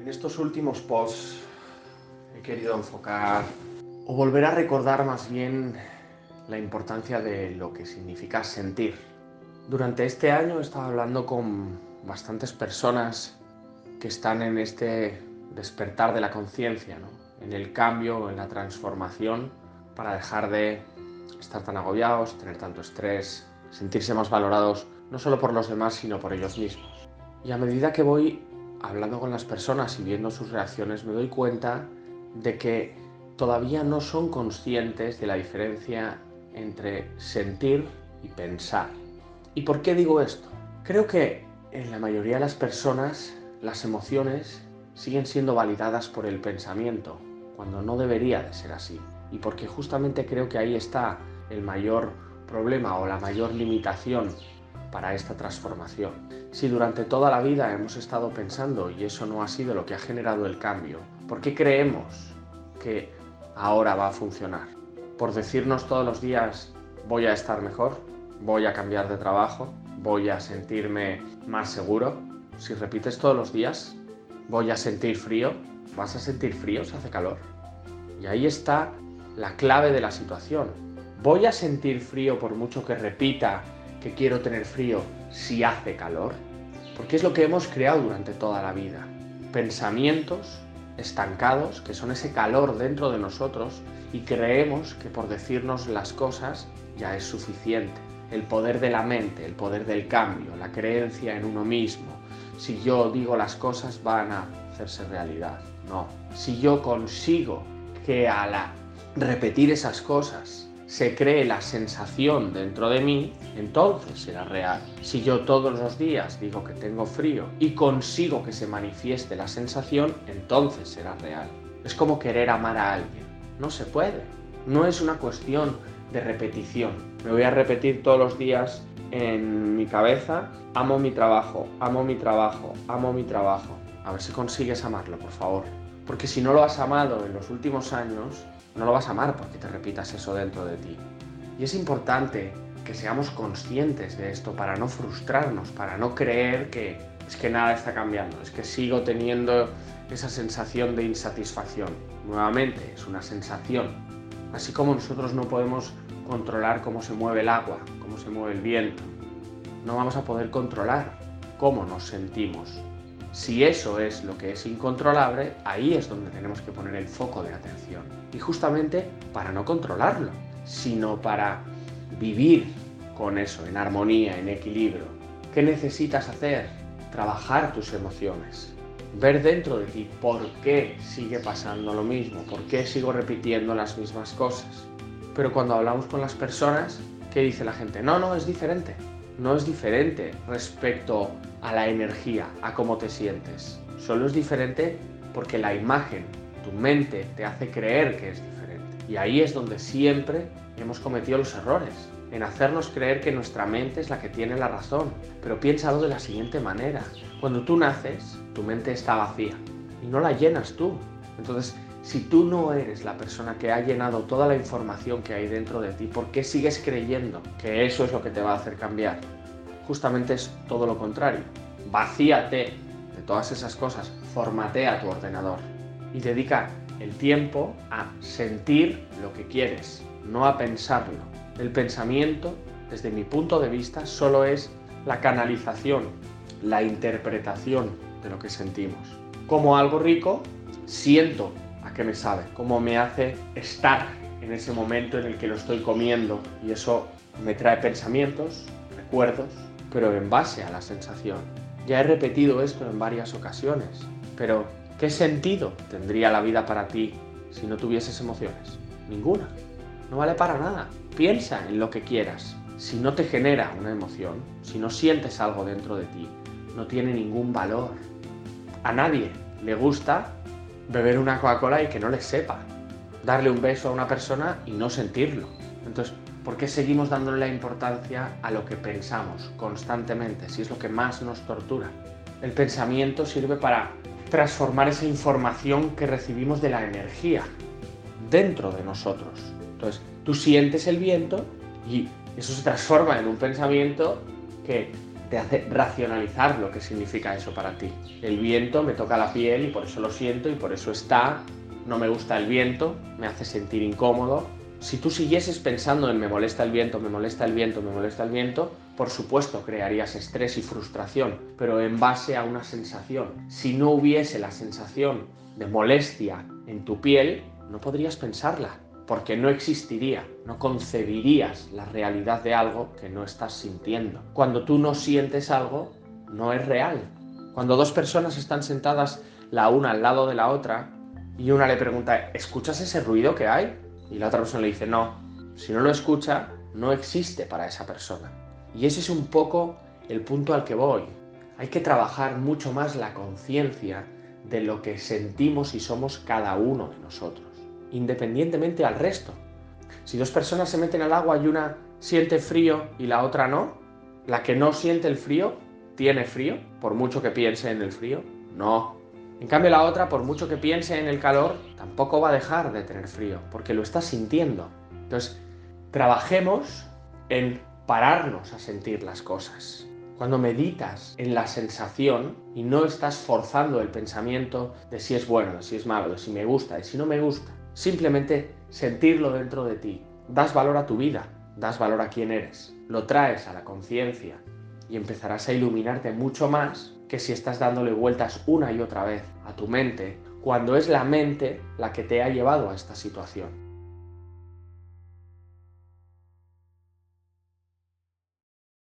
En estos últimos posts he querido enfocar o volver a recordar más bien la importancia de lo que significa sentir. Durante este año he estado hablando con bastantes personas que están en este despertar de la conciencia, en el cambio, en la transformación, para dejar de estar tan agobiados, tener tanto estrés, sentirse más valorados no solo por los demás, sino por ellos mismos. Y a medida que voy hablando con las personas y viendo sus reacciones, me doy cuenta de que todavía no son conscientes de la diferencia entre sentir y pensar. ¿Y por qué digo esto? Creo que en la mayoría de las personas las emociones siguen siendo validadas por el pensamiento, cuando no debería de ser así. Y porque justamente creo que ahí está el mayor problema o la mayor limitación para esta transformación. Si durante toda la vida hemos estado pensando y eso no ha sido lo que ha generado el cambio, ¿por qué creemos que ahora va a funcionar? ¿Por decirnos todos los días voy a estar mejor? ¿Voy a cambiar de trabajo? ¿Voy a sentirme más seguro? Si repites todos los días, voy a sentir frío, vas a sentir frío si hace calor. Y ahí está la clave de la situación. Voy a sentir frío por mucho que repita que quiero tener frío si hace calor? Porque es lo que hemos creado durante toda la vida. Pensamientos estancados, que son ese calor dentro de nosotros y creemos que por decirnos las cosas ya es suficiente. El poder de la mente, el poder del cambio, la creencia en uno mismo. Si yo digo las cosas van a hacerse realidad. No. Si yo consigo que al repetir esas cosas se cree la sensación dentro de mí, entonces será real. Si yo todos los días digo que tengo frío y consigo que se manifieste la sensación, entonces será real. Es como querer amar a alguien. No se puede. No es una cuestión de repetición. Me voy a repetir todos los días en mi cabeza, amo mi trabajo, amo mi trabajo, amo mi trabajo. A ver si consigues amarlo, por favor. Porque si no lo has amado en los últimos años, no lo vas a amar porque te repitas eso dentro de ti. Y es importante que seamos conscientes de esto para no frustrarnos, para no creer que es que nada está cambiando, es que sigo teniendo esa sensación de insatisfacción. Nuevamente, es una sensación. Así como nosotros no podemos controlar cómo se mueve el agua, cómo se mueve el viento, no vamos a poder controlar cómo nos sentimos. Si eso es lo que es incontrolable, ahí es donde tenemos que poner el foco de atención. Y justamente para no controlarlo, sino para vivir con eso, en armonía, en equilibrio. ¿Qué necesitas hacer? Trabajar tus emociones. Ver dentro de ti por qué sigue pasando lo mismo, por qué sigo repitiendo las mismas cosas. Pero cuando hablamos con las personas, ¿qué dice la gente? No, no, es diferente no es diferente respecto a la energía, a cómo te sientes. Solo es diferente porque la imagen, tu mente, te hace creer que es diferente. Y ahí es donde siempre hemos cometido los errores, en hacernos creer que nuestra mente es la que tiene la razón. Pero piénsalo de la siguiente manera. Cuando tú naces, tu mente está vacía y no la llenas tú. Entonces, si tú no eres la persona que ha llenado toda la información que hay dentro de ti, ¿por qué sigues creyendo que eso es lo que te va a hacer cambiar? Justamente es todo lo contrario. Vacíate de todas esas cosas, formatea tu ordenador y dedica el tiempo a sentir lo que quieres, no a pensarlo. El pensamiento, desde mi punto de vista, solo es la canalización, la interpretación de lo que sentimos. Como algo rico, siento a qué me sabe, cómo me hace estar en ese momento en el que lo estoy comiendo y eso me trae pensamientos, recuerdos, pero en base a la sensación. Ya he repetido esto en varias ocasiones, pero ¿qué sentido tendría la vida para ti si no tuvieses emociones? Ninguna. No vale para nada. Piensa en lo que quieras. Si no te genera una emoción, si no sientes algo dentro de ti, no tiene ningún valor. A nadie le gusta beber una Coca-Cola y que no le sepa. Darle un beso a una persona y no sentirlo. Entonces, ¿por qué seguimos dándole la importancia a lo que pensamos constantemente, si es lo que más nos tortura? El pensamiento sirve para transformar esa información que recibimos de la energía dentro de nosotros. Entonces, tú sientes el viento y eso se transforma en un pensamiento que te hace racionalizar lo que significa eso para ti. El viento me toca la piel y por eso lo siento y por eso está. No me gusta el viento, me hace sentir incómodo. Si tú siguieses pensando en me molesta el viento, me molesta el viento, me molesta el viento, por supuesto crearías estrés y frustración, pero en base a una sensación. Si no hubiese la sensación de molestia en tu piel, no podrías pensarla porque no existiría, no concebirías la realidad de algo que no estás sintiendo. Cuando tú no sientes algo, no es real. Cuando dos personas están sentadas la una al lado de la otra y una le pregunta, ¿escuchas ese ruido que hay? Y la otra persona le dice, no. Si no lo escucha, no existe para esa persona. Y ese es un poco el punto al que voy. Hay que trabajar mucho más la conciencia de lo que sentimos y somos cada uno de nosotros independientemente al resto. Si dos personas se meten al agua y una siente frío y la otra no, la que no siente el frío tiene frío, por mucho que piense en el frío, no. En cambio la otra, por mucho que piense en el calor, tampoco va a dejar de tener frío, porque lo está sintiendo. Entonces, trabajemos en pararnos a sentir las cosas. Cuando meditas en la sensación y no estás forzando el pensamiento de si es bueno, de si es malo, de si me gusta, de si no me gusta, Simplemente sentirlo dentro de ti. Das valor a tu vida, das valor a quién eres, lo traes a la conciencia y empezarás a iluminarte mucho más que si estás dándole vueltas una y otra vez a tu mente, cuando es la mente la que te ha llevado a esta situación.